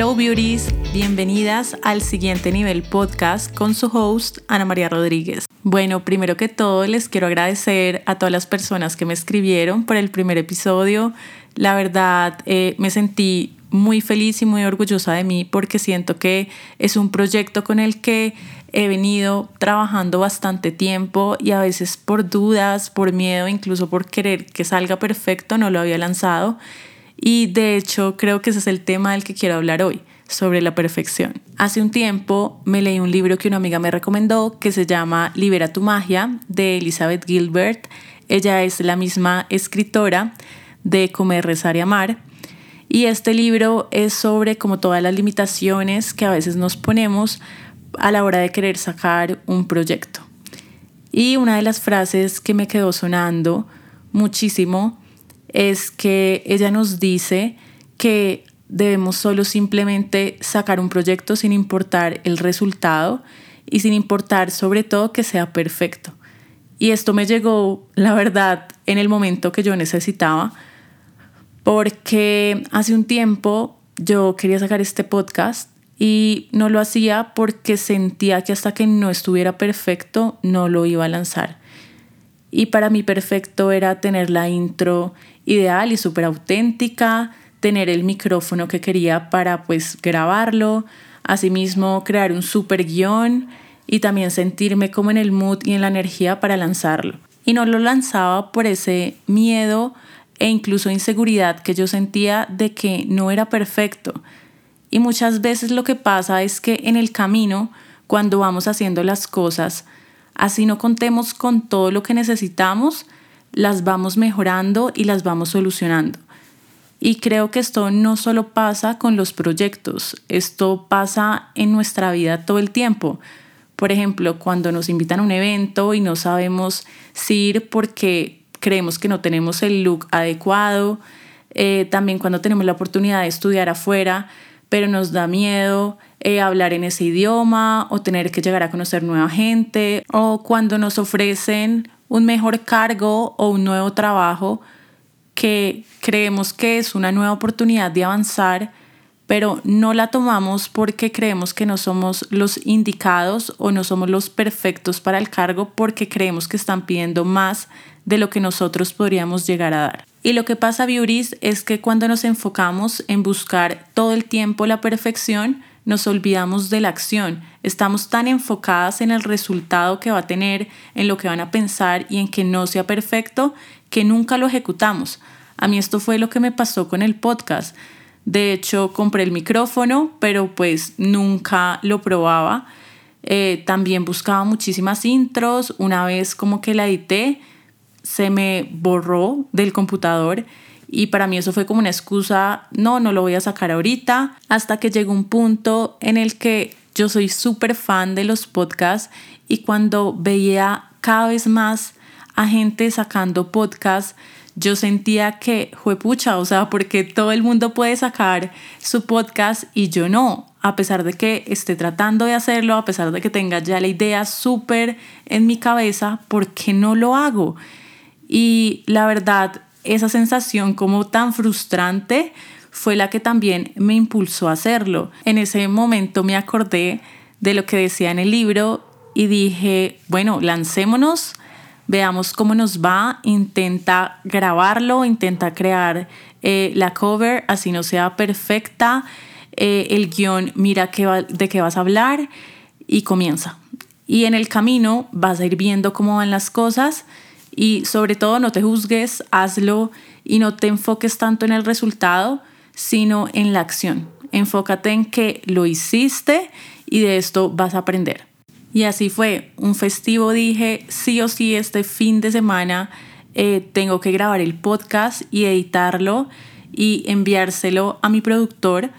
Hello Beauties, bienvenidas al siguiente nivel podcast con su host Ana María Rodríguez. Bueno, primero que todo les quiero agradecer a todas las personas que me escribieron por el primer episodio. La verdad, eh, me sentí muy feliz y muy orgullosa de mí porque siento que es un proyecto con el que he venido trabajando bastante tiempo y a veces por dudas, por miedo, incluso por querer que salga perfecto, no lo había lanzado. Y de hecho creo que ese es el tema del que quiero hablar hoy, sobre la perfección. Hace un tiempo me leí un libro que una amiga me recomendó que se llama Libera tu magia de Elizabeth Gilbert. Ella es la misma escritora de Comer, Rezar y Amar y este libro es sobre como todas las limitaciones que a veces nos ponemos a la hora de querer sacar un proyecto. Y una de las frases que me quedó sonando muchísimo es que ella nos dice que debemos solo simplemente sacar un proyecto sin importar el resultado y sin importar sobre todo que sea perfecto. Y esto me llegó, la verdad, en el momento que yo necesitaba, porque hace un tiempo yo quería sacar este podcast y no lo hacía porque sentía que hasta que no estuviera perfecto no lo iba a lanzar. Y para mí perfecto era tener la intro ideal y súper auténtica, tener el micrófono que quería para pues grabarlo, asimismo crear un súper guion y también sentirme como en el mood y en la energía para lanzarlo. Y no lo lanzaba por ese miedo e incluso inseguridad que yo sentía de que no era perfecto. Y muchas veces lo que pasa es que en el camino, cuando vamos haciendo las cosas, así no contemos con todo lo que necesitamos, las vamos mejorando y las vamos solucionando. Y creo que esto no solo pasa con los proyectos, esto pasa en nuestra vida todo el tiempo. Por ejemplo, cuando nos invitan a un evento y no sabemos si ir porque creemos que no tenemos el look adecuado, eh, también cuando tenemos la oportunidad de estudiar afuera, pero nos da miedo eh, hablar en ese idioma o tener que llegar a conocer nueva gente, o cuando nos ofrecen un mejor cargo o un nuevo trabajo que creemos que es una nueva oportunidad de avanzar, pero no la tomamos porque creemos que no somos los indicados o no somos los perfectos para el cargo porque creemos que están pidiendo más de lo que nosotros podríamos llegar a dar. Y lo que pasa, Beauties, es que cuando nos enfocamos en buscar todo el tiempo la perfección, nos olvidamos de la acción. Estamos tan enfocadas en el resultado que va a tener, en lo que van a pensar y en que no sea perfecto, que nunca lo ejecutamos. A mí esto fue lo que me pasó con el podcast. De hecho, compré el micrófono, pero pues nunca lo probaba. Eh, también buscaba muchísimas intros. Una vez como que la edité, se me borró del computador y para mí eso fue como una excusa, no, no lo voy a sacar ahorita, hasta que llegó un punto en el que yo soy súper fan de los podcasts y cuando veía cada vez más a gente sacando podcasts, yo sentía que, pucha, o sea, porque todo el mundo puede sacar su podcast y yo no, a pesar de que esté tratando de hacerlo, a pesar de que tenga ya la idea súper en mi cabeza, ¿por qué no lo hago? Y la verdad, esa sensación como tan frustrante fue la que también me impulsó a hacerlo. En ese momento me acordé de lo que decía en el libro y dije, bueno, lancémonos, veamos cómo nos va, intenta grabarlo, intenta crear eh, la cover, así no sea perfecta, eh, el guion, mira qué de qué vas a hablar y comienza. Y en el camino vas a ir viendo cómo van las cosas y sobre todo no te juzgues, hazlo y no te enfoques tanto en el resultado, sino en la acción. Enfócate en que lo hiciste y de esto vas a aprender. Y así fue, un festivo dije, sí o sí, este fin de semana eh, tengo que grabar el podcast y editarlo y enviárselo a mi productor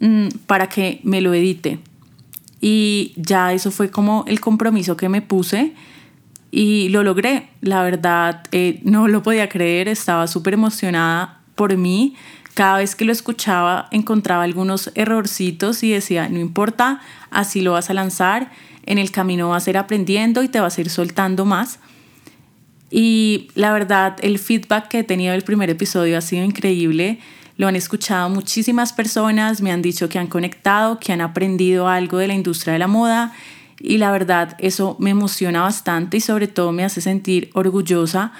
mm, para que me lo edite. Y ya eso fue como el compromiso que me puse y lo logré. La verdad, eh, no lo podía creer, estaba súper emocionada por mí. Cada vez que lo escuchaba encontraba algunos errorcitos y decía, no importa, así lo vas a lanzar, en el camino vas a ir aprendiendo y te vas a ir soltando más. Y la verdad, el feedback que he tenido del primer episodio ha sido increíble. Lo han escuchado muchísimas personas, me han dicho que han conectado, que han aprendido algo de la industria de la moda y la verdad eso me emociona bastante y sobre todo me hace sentir orgullosa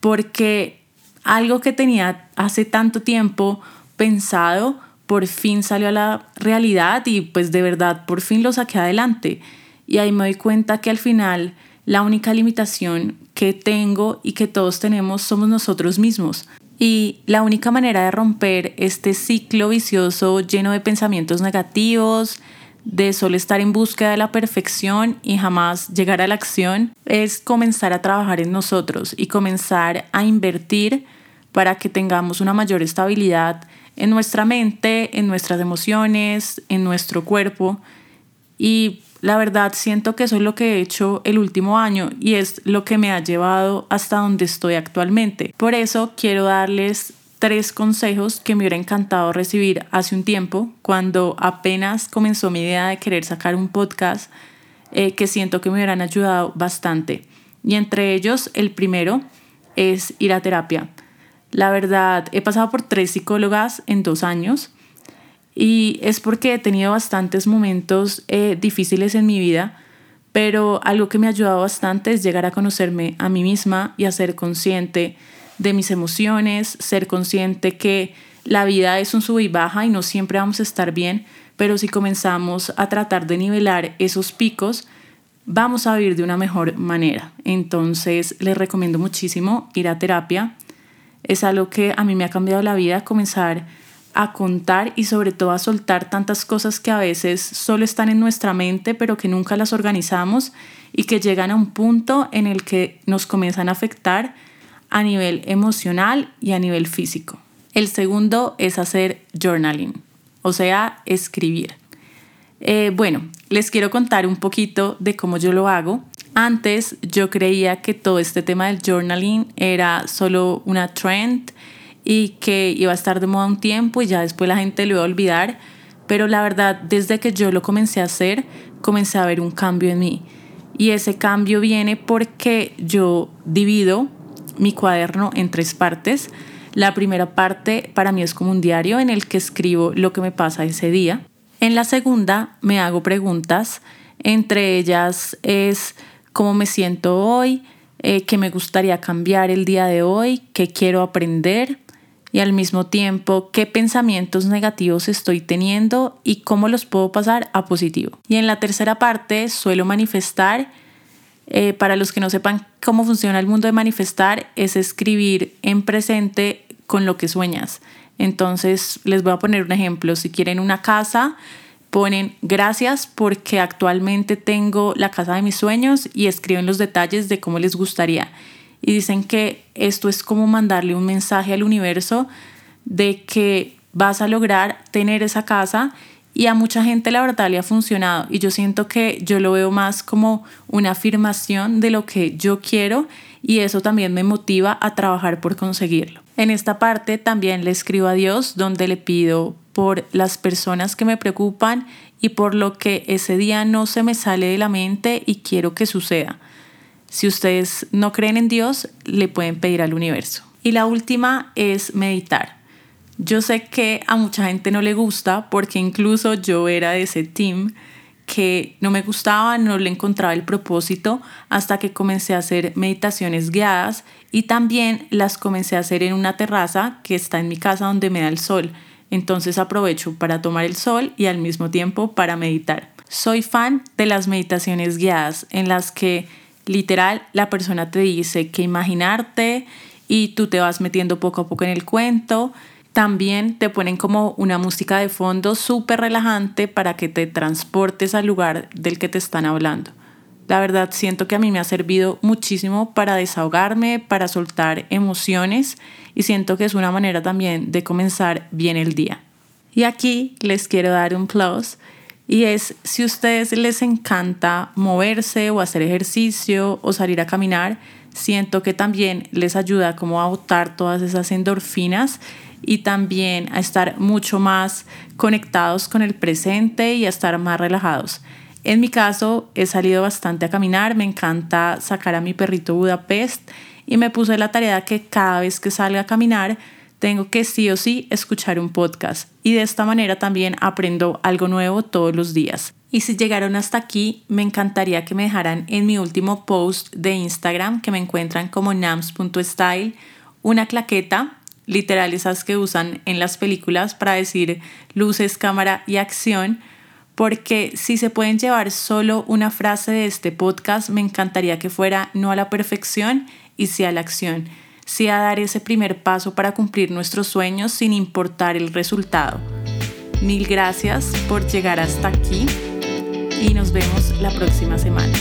porque algo que tenía hace tanto tiempo pensado por fin salió a la realidad y pues de verdad por fin lo saqué adelante. Y ahí me doy cuenta que al final la única limitación que tengo y que todos tenemos somos nosotros mismos. Y la única manera de romper este ciclo vicioso lleno de pensamientos negativos, de solo estar en búsqueda de la perfección y jamás llegar a la acción, es comenzar a trabajar en nosotros y comenzar a invertir para que tengamos una mayor estabilidad en nuestra mente, en nuestras emociones, en nuestro cuerpo. Y la verdad siento que eso es lo que he hecho el último año y es lo que me ha llevado hasta donde estoy actualmente. Por eso quiero darles tres consejos que me hubiera encantado recibir hace un tiempo, cuando apenas comenzó mi idea de querer sacar un podcast, eh, que siento que me hubieran ayudado bastante. Y entre ellos, el primero es ir a terapia. La verdad, he pasado por tres psicólogas en dos años y es porque he tenido bastantes momentos eh, difíciles en mi vida, pero algo que me ha ayudado bastante es llegar a conocerme a mí misma y a ser consciente de mis emociones, ser consciente que la vida es un sub y baja y no siempre vamos a estar bien, pero si comenzamos a tratar de nivelar esos picos, vamos a vivir de una mejor manera. Entonces les recomiendo muchísimo ir a terapia es algo que a mí me ha cambiado la vida, comenzar a contar y sobre todo a soltar tantas cosas que a veces solo están en nuestra mente pero que nunca las organizamos y que llegan a un punto en el que nos comienzan a afectar a nivel emocional y a nivel físico. El segundo es hacer journaling, o sea, escribir. Eh, bueno, les quiero contar un poquito de cómo yo lo hago. Antes yo creía que todo este tema del journaling era solo una trend y que iba a estar de moda un tiempo y ya después la gente lo iba a olvidar, pero la verdad desde que yo lo comencé a hacer, comencé a ver un cambio en mí. Y ese cambio viene porque yo divido mi cuaderno en tres partes. La primera parte para mí es como un diario en el que escribo lo que me pasa ese día. En la segunda me hago preguntas, entre ellas es cómo me siento hoy, eh, qué me gustaría cambiar el día de hoy, qué quiero aprender y al mismo tiempo qué pensamientos negativos estoy teniendo y cómo los puedo pasar a positivo. Y en la tercera parte suelo manifestar, eh, para los que no sepan cómo funciona el mundo de manifestar, es escribir en presente con lo que sueñas. Entonces les voy a poner un ejemplo. Si quieren una casa, ponen gracias porque actualmente tengo la casa de mis sueños y escriben los detalles de cómo les gustaría. Y dicen que esto es como mandarle un mensaje al universo de que vas a lograr tener esa casa y a mucha gente la verdad le ha funcionado y yo siento que yo lo veo más como una afirmación de lo que yo quiero y eso también me motiva a trabajar por conseguirlo. En esta parte también le escribo a Dios donde le pido por las personas que me preocupan y por lo que ese día no se me sale de la mente y quiero que suceda. Si ustedes no creen en Dios, le pueden pedir al universo. Y la última es meditar. Yo sé que a mucha gente no le gusta porque incluso yo era de ese team que no me gustaba, no le encontraba el propósito hasta que comencé a hacer meditaciones guiadas y también las comencé a hacer en una terraza que está en mi casa donde me da el sol. Entonces aprovecho para tomar el sol y al mismo tiempo para meditar. Soy fan de las meditaciones guiadas en las que literal la persona te dice que imaginarte y tú te vas metiendo poco a poco en el cuento. También te ponen como una música de fondo súper relajante para que te transportes al lugar del que te están hablando. La verdad siento que a mí me ha servido muchísimo para desahogarme, para soltar emociones y siento que es una manera también de comenzar bien el día. Y aquí les quiero dar un plus y es si a ustedes les encanta moverse o hacer ejercicio o salir a caminar, siento que también les ayuda como a botar todas esas endorfinas y también a estar mucho más conectados con el presente y a estar más relajados. En mi caso, he salido bastante a caminar, me encanta sacar a mi perrito Budapest y me puse la tarea que cada vez que salga a caminar tengo que sí o sí escuchar un podcast y de esta manera también aprendo algo nuevo todos los días. Y si llegaron hasta aquí, me encantaría que me dejaran en mi último post de Instagram, que me encuentran como nams.style, una claqueta, literal esas que usan en las películas para decir luces, cámara y acción, porque si se pueden llevar solo una frase de este podcast, me encantaría que fuera no a la perfección y sí a la acción sí a dar ese primer paso para cumplir nuestros sueños sin importar el resultado. Mil gracias por llegar hasta aquí y nos vemos la próxima semana.